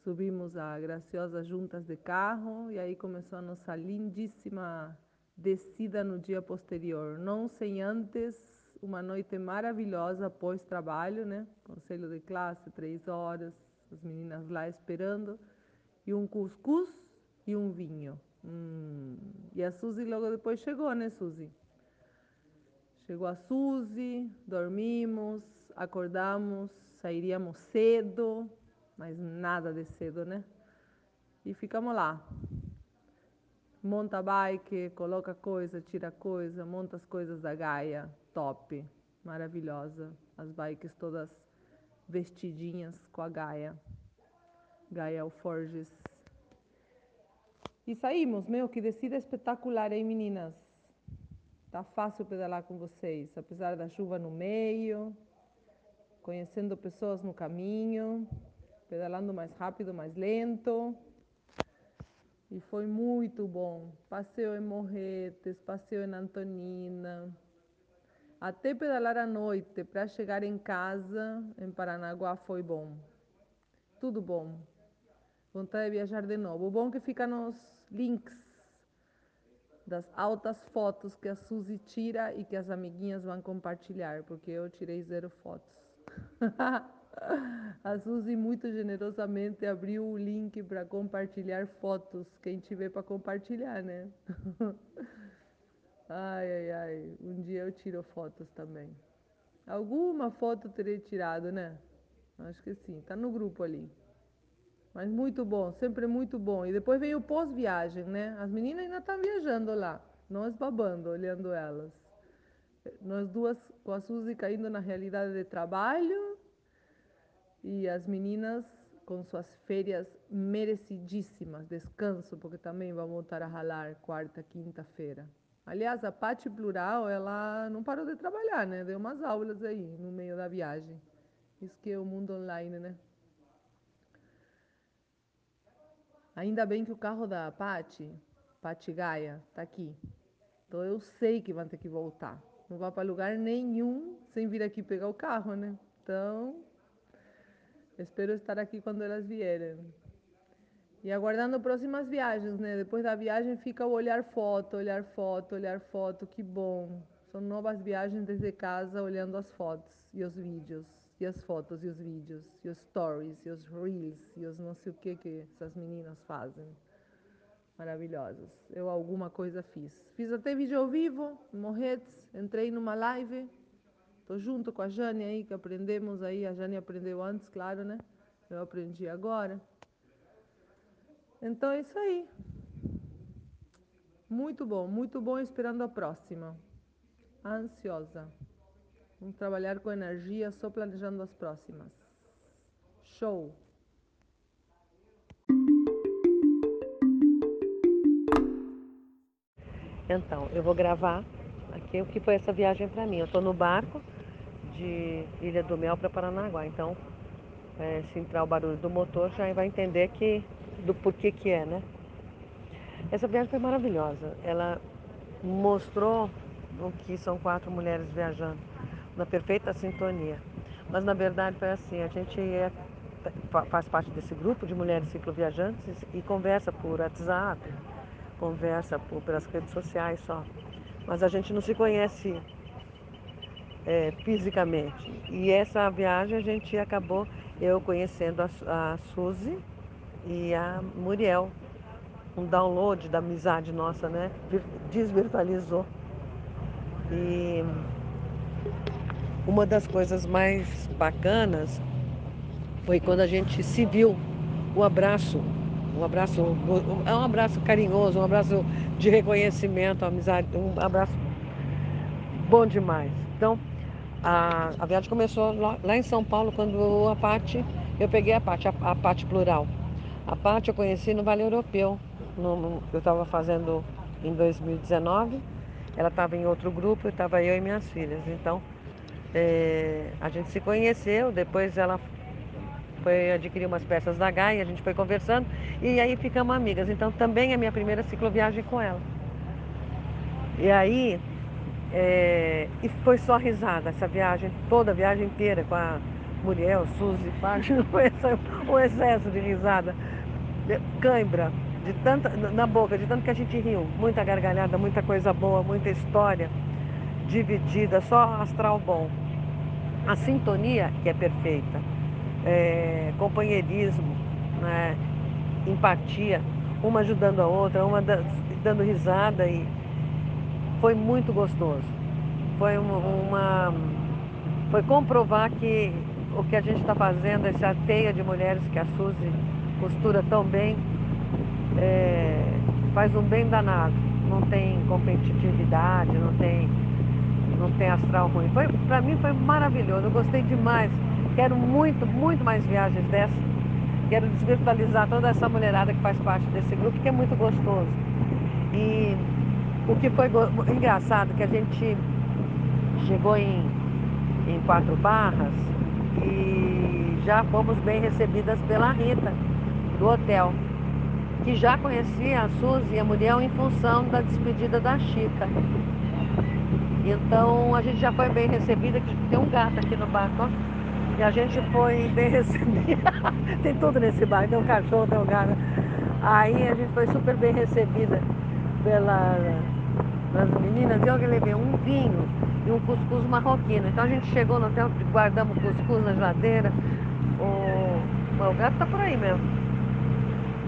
Subimos a Graciosa juntas de carro e aí começou a nossa lindíssima descida no dia posterior, não sem antes uma noite maravilhosa após trabalho, né? Conselho de classe, três horas, as meninas lá esperando, e um cuscuz e um vinho. Hum. E a Suzy logo depois chegou, né, Suzy? Chegou a Suzy, dormimos, acordamos, sairíamos cedo, mas nada de cedo, né? E ficamos lá, monta bike, coloca coisa, tira coisa, monta as coisas da Gaia, top, maravilhosa. As bikes todas vestidinhas com a Gaia, Gaia Alforges. E saímos, meu, que descida espetacular, hein, meninas? Tá fácil pedalar com vocês, apesar da chuva no meio, conhecendo pessoas no caminho, pedalando mais rápido, mais lento. E foi muito bom. Passeio em Morretes, passeio em Antonina. Até pedalar à noite para chegar em casa em Paranaguá foi bom. Tudo bom. Vontade de viajar de novo. O bom é que fica nos links das altas fotos que a Suzy tira e que as amiguinhas vão compartilhar, porque eu tirei zero fotos. a Suzy muito generosamente abriu o link para compartilhar fotos. Quem tiver para compartilhar, né? ai, ai, ai. Um dia eu tiro fotos também. Alguma foto terei tirado, né? Acho que sim. Tá no grupo ali. Mas muito bom, sempre muito bom. E depois vem o pós-viagem, né? As meninas ainda estão viajando lá, nós babando, olhando elas. Nós duas com a Suzy caindo na realidade de trabalho e as meninas com suas férias merecidíssimas, descanso, porque também vão voltar a ralar quarta, quinta-feira. Aliás, a Pati Plural, ela não parou de trabalhar, né? Deu umas aulas aí no meio da viagem. Isso que é o mundo online, né? Ainda bem que o carro da Pati, Pati Gaia, tá aqui. Então eu sei que vão ter que voltar. Não vai para lugar nenhum sem vir aqui pegar o carro, né? Então, espero estar aqui quando elas vierem. E aguardando próximas viagens, né? Depois da viagem fica o olhar foto, olhar foto, olhar foto, que bom. São novas viagens desde casa, olhando as fotos e os vídeos e as fotos e os vídeos, e os stories, e os reels, e os não sei o que que essas meninas fazem. Maravilhosas. Eu alguma coisa fiz. Fiz até vídeo ao vivo, Morretes, entrei numa live, tô junto com a Jane aí, que aprendemos aí, a Jane aprendeu antes, claro, né? Eu aprendi agora. Então é isso aí. Muito bom, muito bom, esperando a próxima. Ansiosa. Vamos trabalhar com energia, só planejando as próximas. Show! Então, eu vou gravar aqui o que foi essa viagem para mim. Eu estou no barco de Ilha do Mel para Paranaguá. Então, é, se entrar o barulho do motor, já vai entender que, do porquê que é, né? Essa viagem foi maravilhosa. Ela mostrou o que são quatro mulheres viajando na perfeita sintonia. Mas na verdade foi assim, a gente é, faz parte desse grupo de mulheres cicloviajantes e conversa por WhatsApp, conversa por, pelas redes sociais só. Mas a gente não se conhece é, fisicamente. E essa viagem a gente acabou eu conhecendo a, a Suzy e a Muriel. Um download da amizade nossa, né? Desvirtualizou. E uma das coisas mais bacanas foi quando a gente se viu, o abraço, um abraço, é um abraço carinhoso, um abraço de reconhecimento, amizade, um abraço bom demais. Então, a, a viagem começou lá, lá, em São Paulo, quando a parte, eu peguei a parte, a, a parte plural. A parte eu conheci no Vale Europeu, no, eu estava fazendo em 2019, ela estava em outro grupo, estava eu e minhas filhas. Então, é, a gente se conheceu, depois ela foi adquirir umas peças da Gaia, a gente foi conversando e aí ficamos amigas. Então também é minha primeira cicloviagem com ela. E aí, é, e foi só risada essa viagem, toda a viagem inteira com a Muriel, Suzy, Fábio, um excesso de risada, cãibra, de tanta, na boca, de tanto que a gente riu, muita gargalhada, muita coisa boa, muita história dividida, só astral bom. A sintonia que é perfeita, é, companheirismo, né, empatia, uma ajudando a outra, uma dando risada e foi muito gostoso. Foi uma, uma foi comprovar que o que a gente está fazendo, essa teia de mulheres que a Suzy costura tão bem, é, faz um bem danado. Não tem competitividade, não tem não tem astral ruim. Para mim foi maravilhoso, eu gostei demais. Quero muito, muito mais viagens dessas. Quero desvirtualizar toda essa mulherada que faz parte desse grupo, que é muito gostoso. E o que foi engraçado, que a gente chegou em, em Quatro Barras e já fomos bem recebidas pela Rita, do hotel, que já conhecia a Suzy e a Muriel em função da despedida da Chica. Então a gente já foi bem recebida, tem um gato aqui no barco. E a gente foi bem recebida. tem tudo nesse barco, tem um cachorro, tem um gato. Aí a gente foi super bem recebida pela, as meninas, e eu levei um vinho e um cuscuz marroquino. Então a gente chegou no hotel, guardamos o cuscuz na geladeira. O, o gato tá por aí mesmo.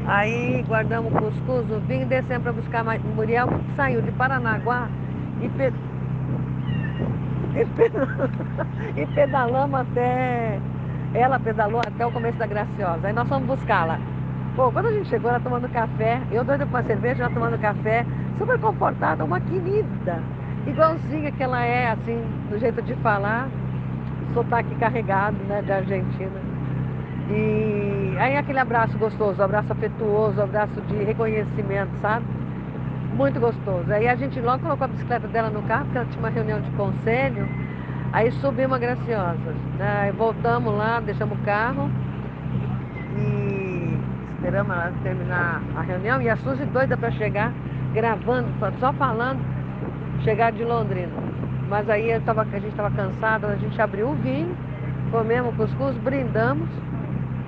Aí guardamos o cuscuz, o vinho, descemos para buscar. O Muriel saiu de Paranaguá e, pe... e, pe... e pedalamos até. Ela pedalou até o começo da Graciosa. Aí nós fomos buscá-la. Pô, quando a gente chegou, ela tomando café, eu doida com uma cerveja, ela tomando café, super comportada, uma querida igualzinha que ela é, assim, do jeito de falar, sotaque carregado, né, de Argentina. E aí aquele abraço gostoso, abraço afetuoso, abraço de reconhecimento, sabe? Muito gostoso. Aí a gente logo colocou a bicicleta dela no carro, porque ela tinha uma reunião de conselho, aí subimos a Graciosa. Né? Voltamos lá, deixamos o carro esperamos ela terminar a reunião e a Suzy doida para chegar, gravando, só falando chegar de Londrina. Mas aí tava, a gente estava cansado, a gente abriu o vinho, comemos cuscuz, brindamos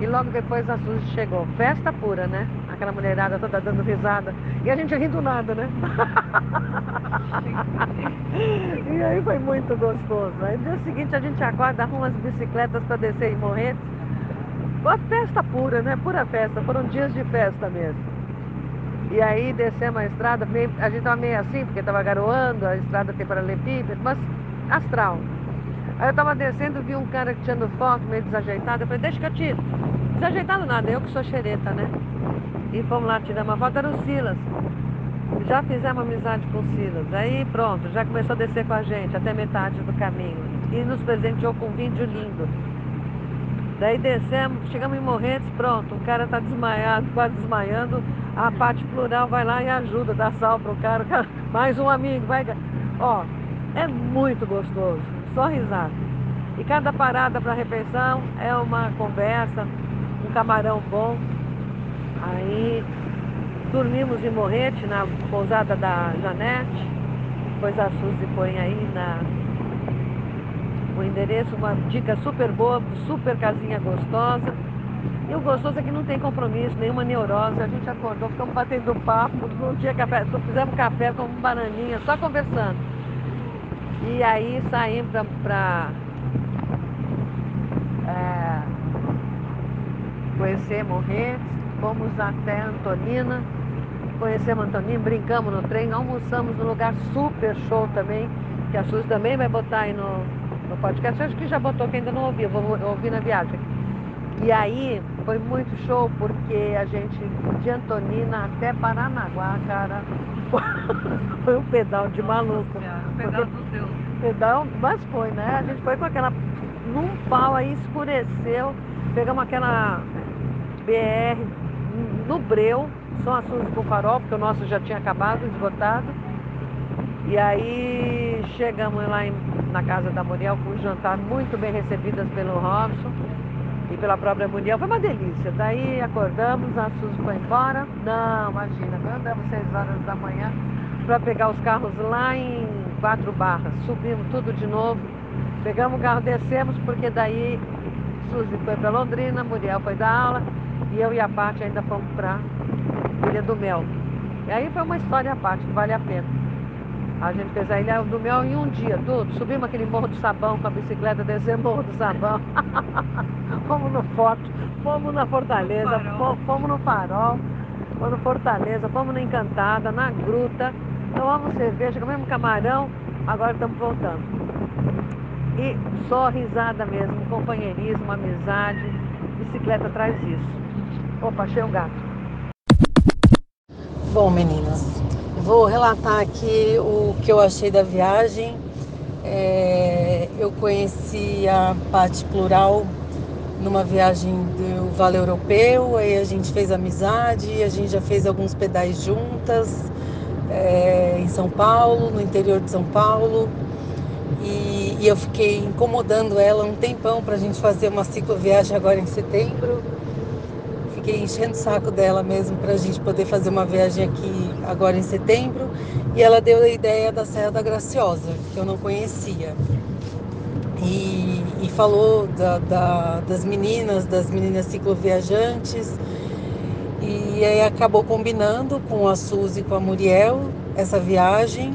e logo depois a Suzy chegou. Festa pura, né? Aquela mulherada toda dando risada. E a gente rindo nada, né? e aí foi muito gostoso. Aí no dia seguinte a gente acorda, arruma as bicicletas para descer e morrer. Uma festa pura, né? Pura festa. Foram dias de festa mesmo. E aí descemos a estrada, meio, a gente estava meio assim, porque estava garoando, a estrada tem paralelepípedo, mas astral. Aí eu estava descendo, vi um cara tirando foto, meio desajeitado, eu falei, deixa que eu tiro. Desajeitado nada, eu que sou xereta, né? E fomos lá tirar uma foto, era o Silas. Já fizemos amizade com o Silas. Aí pronto, já começou a descer com a gente até metade do caminho. E nos presenteou com um vídeo lindo. Daí descemos, chegamos em Morretes, pronto, o cara está desmaiado, quase desmaiando. A parte plural vai lá e ajuda, dá sal pro cara, cara mais um amigo, vai. Ó, é muito gostoso, só risada. E cada parada para refeição é uma conversa, um camarão bom. Aí dormimos em Morrete, na pousada da Janete. Depois a Suzy põe aí na, o endereço, uma dica super boa, super casinha gostosa. E o gostoso é que não tem compromisso, nenhuma neurose. A gente acordou, ficamos batendo papo, não tinha café, só fizemos café com bananinha, só conversando. E aí saímos para é, conhecer Morretes, fomos até Antonina, conhecemos Antonina, brincamos no trem, almoçamos num lugar super show também, que a Suzy também vai botar aí no, no podcast. Acho que já botou, que ainda não ouvi, eu vou ouvir na viagem. E aí foi muito show, porque a gente, de Antonina até Paranaguá, cara, foi um pedal de maluco. Pedal do Deus. Pedal, mas foi, né? A gente foi com aquela. num pau aí, escureceu, pegamos aquela BR no Breu, só a Suzy com farol, porque o nosso já tinha acabado, esgotado. E aí chegamos lá em, na casa da Muriel com um jantar muito bem recebidas pelo Robson e pela própria Muriel. Foi uma delícia. Daí acordamos, a Suzy foi embora. Não, imagina, andamos seis horas da manhã para pegar os carros lá em quatro barras. Subimos tudo de novo. Pegamos o carro, descemos, porque daí Suzy foi para Londrina, Muriel foi dar aula e eu e a Paty ainda fomos para Ilha do Mel. E aí foi uma história à parte, que vale a pena. A gente fez a Ilha do Mel em um dia, tudo. Subimos aquele Morro do Sabão com a bicicleta, descemos Morro do Sabão. fomos no Forte, fomos na Fortaleza, fomos, fomos no Farol, fomos no Fortaleza, fomos na Encantada, na Gruta, tomamos cerveja, comemos camarão, agora estamos voltando. E só risada mesmo, companheirismo, amizade, bicicleta traz isso. Opa, achei um gato. Bom, meninas, Vou relatar aqui o que eu achei da viagem. É, eu conheci a parte plural numa viagem do Vale Europeu, aí a gente fez amizade, a gente já fez alguns pedais juntas é, em São Paulo, no interior de São Paulo. E, e eu fiquei incomodando ela um tempão para a gente fazer uma cicloviagem agora em setembro fiquei enchendo o saco dela mesmo para a gente poder fazer uma viagem aqui agora em setembro. E ela deu a ideia da Serra da Graciosa, que eu não conhecia. E, e falou da, da, das meninas, das meninas cicloviajantes. E aí acabou combinando com a Suzy e com a Muriel essa viagem.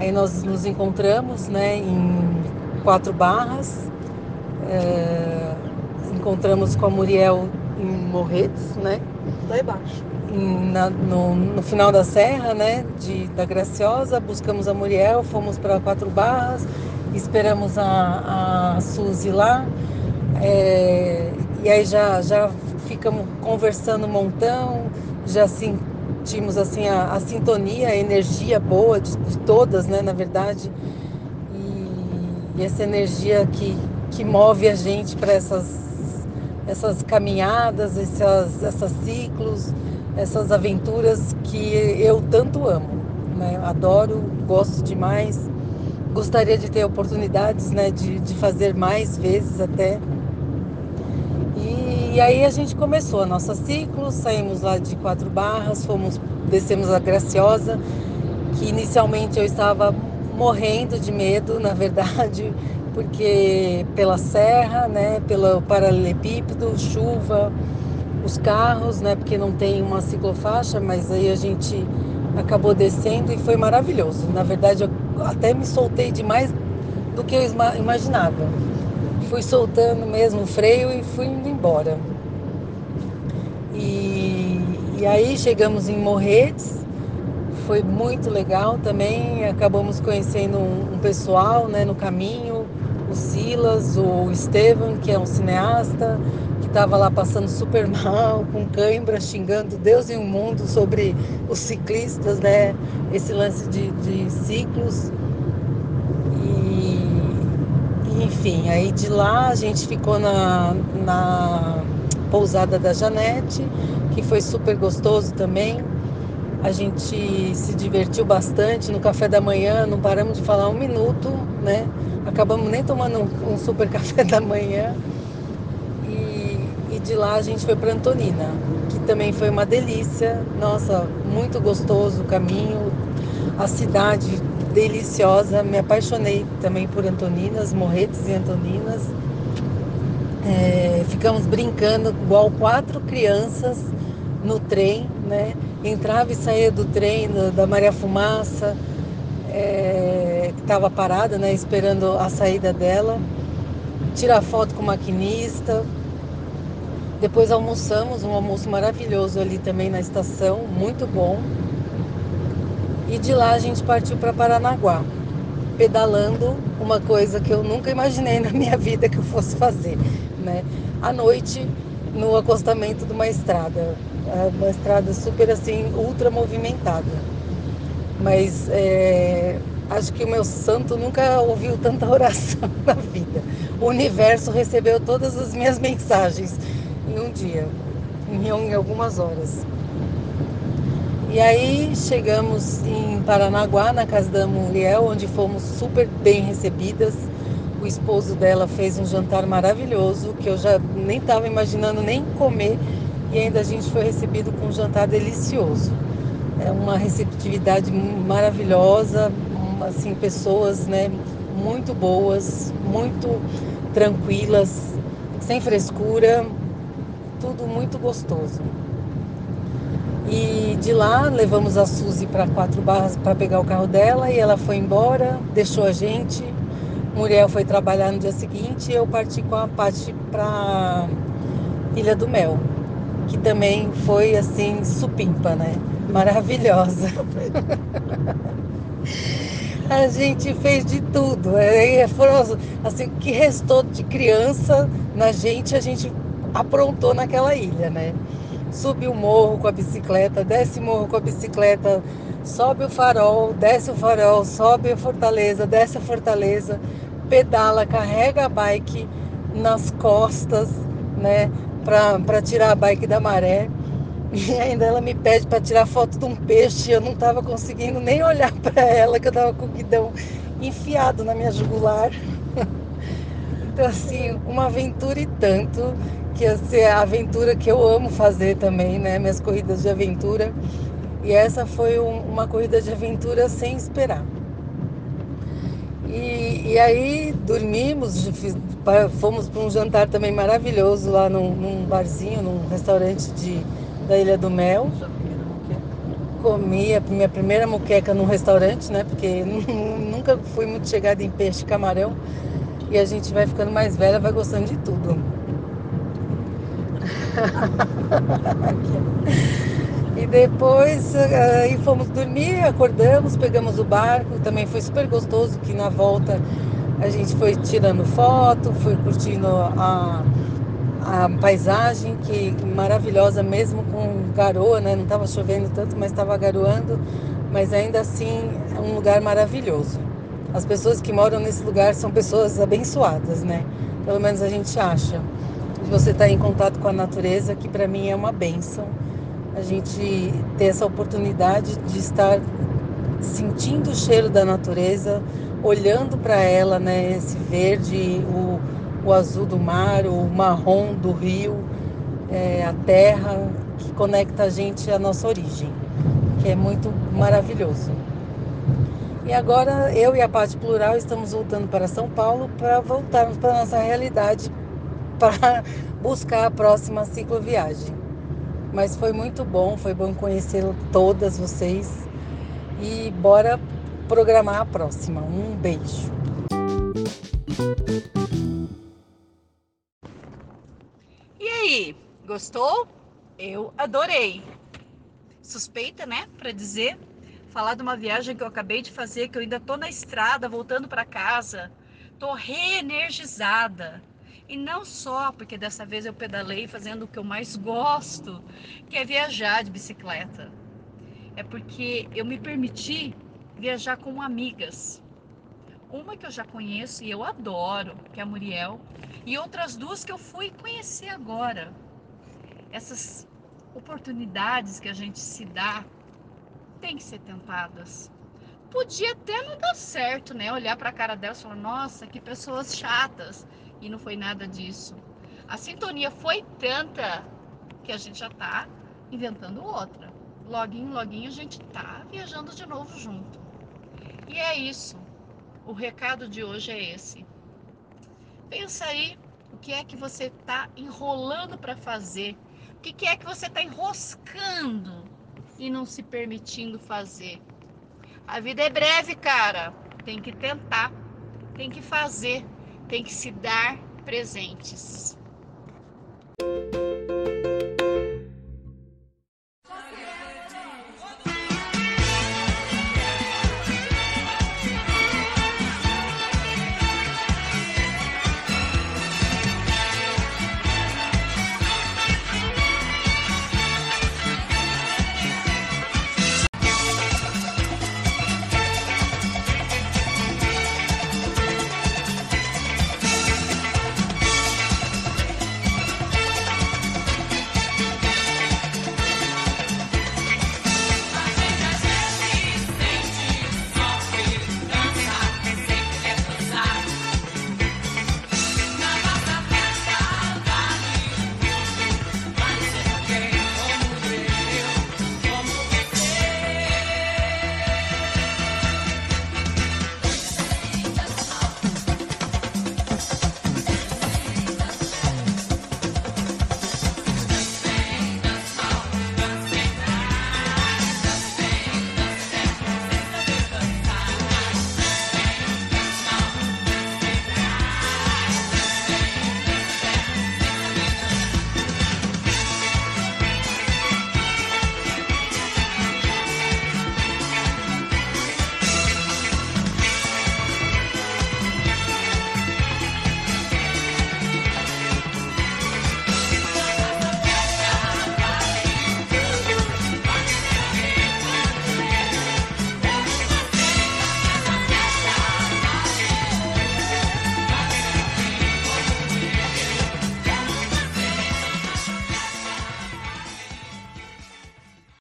Aí nós nos encontramos né, em Quatro Barras, é, encontramos com a Muriel em Morretes, né? Lá embaixo. Em, na, no, no, final da serra, né, de, da Graciosa, buscamos a Muriel, fomos para Quatro Barras, esperamos a, a Suzy lá, é, e aí já, já ficamos conversando um montão, já sentimos assim a, a sintonia, a energia boa de, de, todas, né, na verdade, e, e essa energia que, que move a gente para essas, essas caminhadas, esses, esses ciclos, essas aventuras que eu tanto amo, né, adoro, gosto demais, gostaria de ter oportunidades, né, de, de fazer mais vezes até, e aí a gente começou a nossa ciclo, saímos lá de Quatro Barras, fomos, descemos a Graciosa, que inicialmente eu estava morrendo de medo, na verdade, porque pela serra, né, pelo paralelepípedo, chuva, os carros, né, porque não tem uma ciclofaixa, mas aí a gente acabou descendo e foi maravilhoso. Na verdade, eu até me soltei demais do que eu imaginava fui soltando mesmo o freio e fui indo embora. E, e aí chegamos em Morretes, foi muito legal também. Acabamos conhecendo um, um pessoal né, no caminho, o Silas, o Estevam, que é um cineasta, que estava lá passando super mal, com cãibra, xingando Deus e o mundo sobre os ciclistas, né? Esse lance de, de ciclos. enfim, aí de lá a gente ficou na, na pousada da Janete, que foi super gostoso também. A gente se divertiu bastante no café da manhã, não paramos de falar um minuto, né? Acabamos nem tomando um, um super café da manhã. E, e de lá a gente foi para Antonina, que também foi uma delícia. Nossa, muito gostoso o caminho, a cidade deliciosa. Me apaixonei também por Antoninas, Morretes e Antoninas. É, ficamos brincando igual quatro crianças no trem, né? Entrava e saía do trem da Maria Fumaça, é, que estava parada, né? Esperando a saída dela. Tirar foto com o maquinista. Depois almoçamos, um almoço maravilhoso ali também na estação, muito bom. E de lá a gente partiu para Paranaguá, pedalando uma coisa que eu nunca imaginei na minha vida que eu fosse fazer, né? À noite, no acostamento de uma estrada, uma estrada super assim, ultra movimentada. Mas é, acho que o meu santo nunca ouviu tanta oração na vida. O universo recebeu todas as minhas mensagens em um dia, em algumas horas. E aí chegamos em Paranaguá, na casa da Muriel, onde fomos super bem recebidas. O esposo dela fez um jantar maravilhoso, que eu já nem estava imaginando nem comer, e ainda a gente foi recebido com um jantar delicioso. É uma receptividade maravilhosa, assim, pessoas, né, muito boas, muito tranquilas, sem frescura, tudo muito gostoso. E de lá levamos a Suzy para Quatro Barras para pegar o carro dela e ela foi embora, deixou a gente. Muriel foi trabalhar no dia seguinte e eu parti com a Paty para Ilha do Mel, que também foi assim supimpa, né? Maravilhosa. a gente fez de tudo. É, foram assim, o que restou de criança na gente, a gente aprontou naquela ilha, né? Sube o morro com a bicicleta, desce o morro com a bicicleta, sobe o farol, desce o farol, sobe a fortaleza, desce a fortaleza, pedala, carrega a bike nas costas, né, para tirar a bike da maré. E ainda ela me pede para tirar foto de um peixe. Eu não estava conseguindo nem olhar para ela, que eu estava com o guidão enfiado na minha jugular. Então, assim, uma aventura e tanto que é a aventura que eu amo fazer também, né? Minhas corridas de aventura. E essa foi um, uma corrida de aventura sem esperar. E, e aí dormimos, fomos para um jantar também maravilhoso lá num, num, barzinho, num restaurante de, da Ilha do Mel. comi a minha primeira muqueca num restaurante, né? Porque nunca fui muito chegada em peixe camarão. E a gente vai ficando mais velha, vai gostando de tudo. e depois aí fomos dormir, acordamos, pegamos o barco, também foi super gostoso que na volta a gente foi tirando foto, foi curtindo a, a paisagem que maravilhosa mesmo com garoa, né? Não estava chovendo tanto, mas estava garoando, mas ainda assim é um lugar maravilhoso. As pessoas que moram nesse lugar são pessoas abençoadas, né? Pelo menos a gente acha. Você está em contato com a natureza, que para mim é uma benção. A gente ter essa oportunidade de estar sentindo o cheiro da natureza, olhando para ela, né? Esse verde, o, o azul do mar, o marrom do rio, é, a terra que conecta a gente à nossa origem, que é muito maravilhoso. E agora eu e a parte plural estamos voltando para São Paulo para voltarmos para nossa realidade para buscar a próxima cicloviagem. Mas foi muito bom, foi bom conhecer todas vocês e bora programar a próxima. Um beijo. E aí, gostou? Eu adorei. Suspeita, né, para dizer falar de uma viagem que eu acabei de fazer, que eu ainda tô na estrada voltando para casa. Tô reenergizada. E não só porque dessa vez eu pedalei fazendo o que eu mais gosto, que é viajar de bicicleta. É porque eu me permiti viajar com amigas. Uma que eu já conheço e eu adoro, que é a Muriel, e outras duas que eu fui conhecer agora. Essas oportunidades que a gente se dá tem que ser tentadas. Podia até não dar certo, né? Olhar para a cara delas e falar: nossa, que pessoas chatas. E não foi nada disso. A sintonia foi tanta que a gente já tá inventando outra. Loguinho, loguinho, a gente tá viajando de novo junto. E é isso. O recado de hoje é esse. Pensa aí o que é que você tá enrolando para fazer. O que, é que você tá enroscando e não se permitindo fazer. A vida é breve, cara. Tem que tentar, tem que fazer, tem que se dar presentes.